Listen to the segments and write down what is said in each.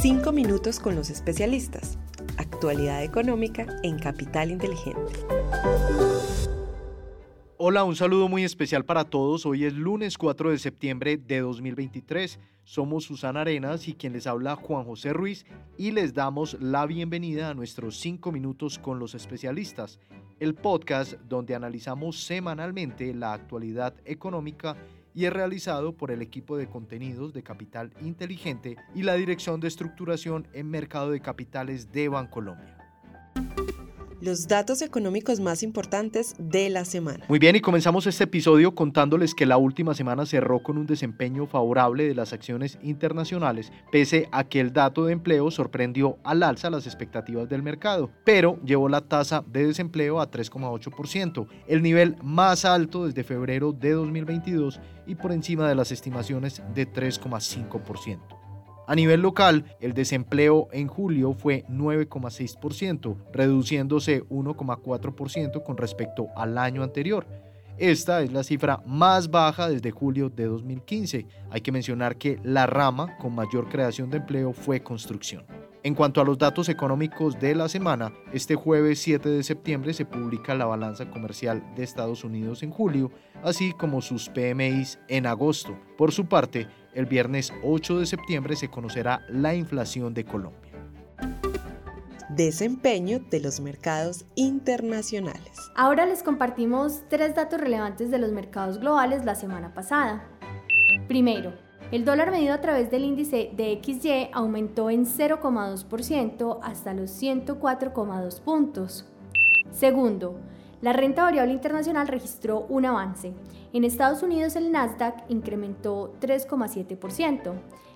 Cinco minutos con los especialistas. Actualidad económica en Capital Inteligente. Hola, un saludo muy especial para todos. Hoy es lunes 4 de septiembre de 2023. Somos Susana Arenas y quien les habla Juan José Ruiz y les damos la bienvenida a nuestros 5 minutos con los especialistas, el podcast donde analizamos semanalmente la actualidad económica y es realizado por el equipo de contenidos de Capital Inteligente y la Dirección de Estructuración en Mercado de Capitales de Bancolombia los datos económicos más importantes de la semana. Muy bien, y comenzamos este episodio contándoles que la última semana cerró con un desempeño favorable de las acciones internacionales, pese a que el dato de empleo sorprendió al alza las expectativas del mercado, pero llevó la tasa de desempleo a 3,8%, el nivel más alto desde febrero de 2022 y por encima de las estimaciones de 3,5%. A nivel local, el desempleo en julio fue 9,6%, reduciéndose 1,4% con respecto al año anterior. Esta es la cifra más baja desde julio de 2015. Hay que mencionar que la rama con mayor creación de empleo fue construcción. En cuanto a los datos económicos de la semana, este jueves 7 de septiembre se publica la balanza comercial de Estados Unidos en julio, así como sus PMIs en agosto. Por su parte, el viernes 8 de septiembre se conocerá la inflación de Colombia. Desempeño de los mercados internacionales. Ahora les compartimos tres datos relevantes de los mercados globales la semana pasada. Primero, el dólar medido a través del índice de XY aumentó en 0,2% hasta los 104,2 puntos. Segundo, la renta variable internacional registró un avance. En Estados Unidos el Nasdaq incrementó 3,7%,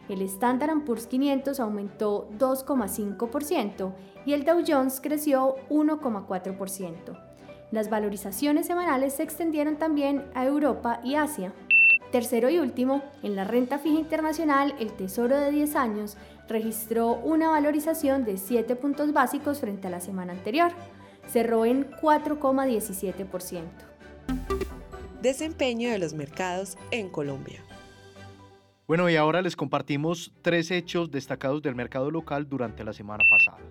el Standard Poor's 500 aumentó 2,5% y el Dow Jones creció 1,4%. Las valorizaciones semanales se extendieron también a Europa y Asia. Tercero y último, en la renta fija internacional, el Tesoro de 10 años registró una valorización de 7 puntos básicos frente a la semana anterior. Cerró en 4,17%. Desempeño de los mercados en Colombia. Bueno, y ahora les compartimos tres hechos destacados del mercado local durante la semana pasada.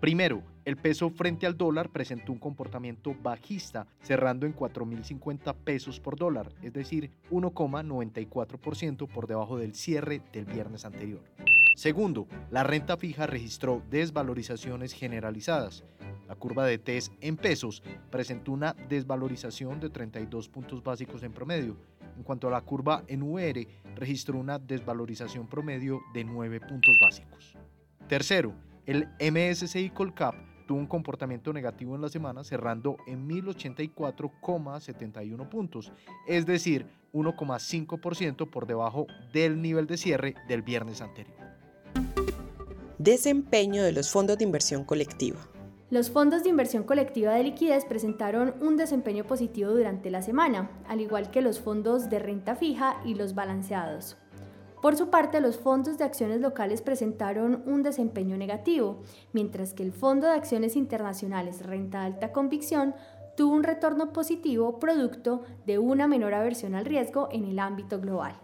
Primero, el peso frente al dólar presentó un comportamiento bajista, cerrando en 4.050 pesos por dólar, es decir, 1,94% por debajo del cierre del viernes anterior. Segundo, la renta fija registró desvalorizaciones generalizadas. La curva de TES en pesos presentó una desvalorización de 32 puntos básicos en promedio. En cuanto a la curva en UR, registró una desvalorización promedio de 9 puntos básicos. Tercero, el MSCI Colcap tuvo un comportamiento negativo en la semana, cerrando en 1084,71 puntos, es decir, 1,5% por debajo del nivel de cierre del viernes anterior. Desempeño de los fondos de inversión colectiva. Los fondos de inversión colectiva de liquidez presentaron un desempeño positivo durante la semana, al igual que los fondos de renta fija y los balanceados. Por su parte, los fondos de acciones locales presentaron un desempeño negativo, mientras que el Fondo de Acciones Internacionales Renta Alta Convicción tuvo un retorno positivo producto de una menor aversión al riesgo en el ámbito global.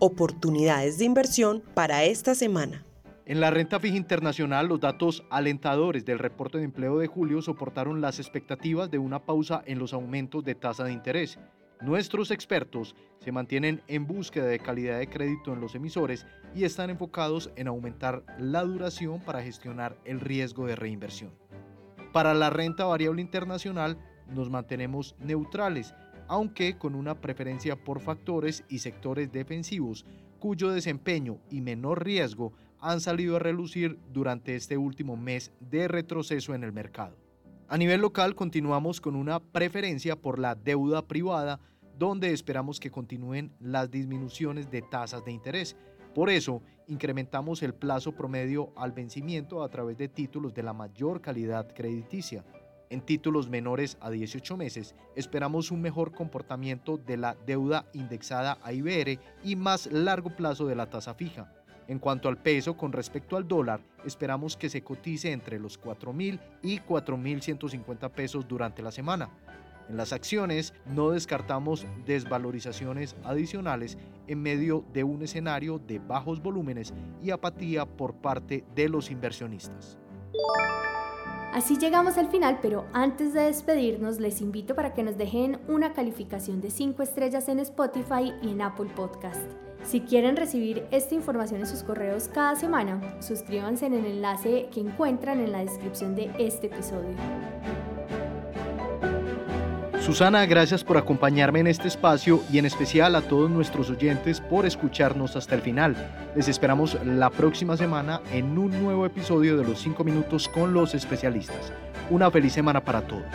Oportunidades de inversión para esta semana. En la renta fija internacional, los datos alentadores del reporte de empleo de julio soportaron las expectativas de una pausa en los aumentos de tasa de interés Nuestros expertos se mantienen en búsqueda de calidad de crédito en los emisores y están enfocados en aumentar la duración para gestionar el riesgo de reinversión. Para la renta variable internacional nos mantenemos neutrales, aunque con una preferencia por factores y sectores defensivos cuyo desempeño y menor riesgo han salido a relucir durante este último mes de retroceso en el mercado. A nivel local continuamos con una preferencia por la deuda privada, donde esperamos que continúen las disminuciones de tasas de interés. Por eso, incrementamos el plazo promedio al vencimiento a través de títulos de la mayor calidad crediticia. En títulos menores a 18 meses, esperamos un mejor comportamiento de la deuda indexada a IBR y más largo plazo de la tasa fija. En cuanto al peso con respecto al dólar, esperamos que se cotice entre los 4.000 y 4.150 pesos durante la semana. En las acciones no descartamos desvalorizaciones adicionales en medio de un escenario de bajos volúmenes y apatía por parte de los inversionistas. Así llegamos al final, pero antes de despedirnos les invito para que nos dejen una calificación de 5 estrellas en Spotify y en Apple Podcast. Si quieren recibir esta información en sus correos cada semana, suscríbanse en el enlace que encuentran en la descripción de este episodio. Susana, gracias por acompañarme en este espacio y en especial a todos nuestros oyentes por escucharnos hasta el final. Les esperamos la próxima semana en un nuevo episodio de los 5 minutos con los especialistas. Una feliz semana para todos.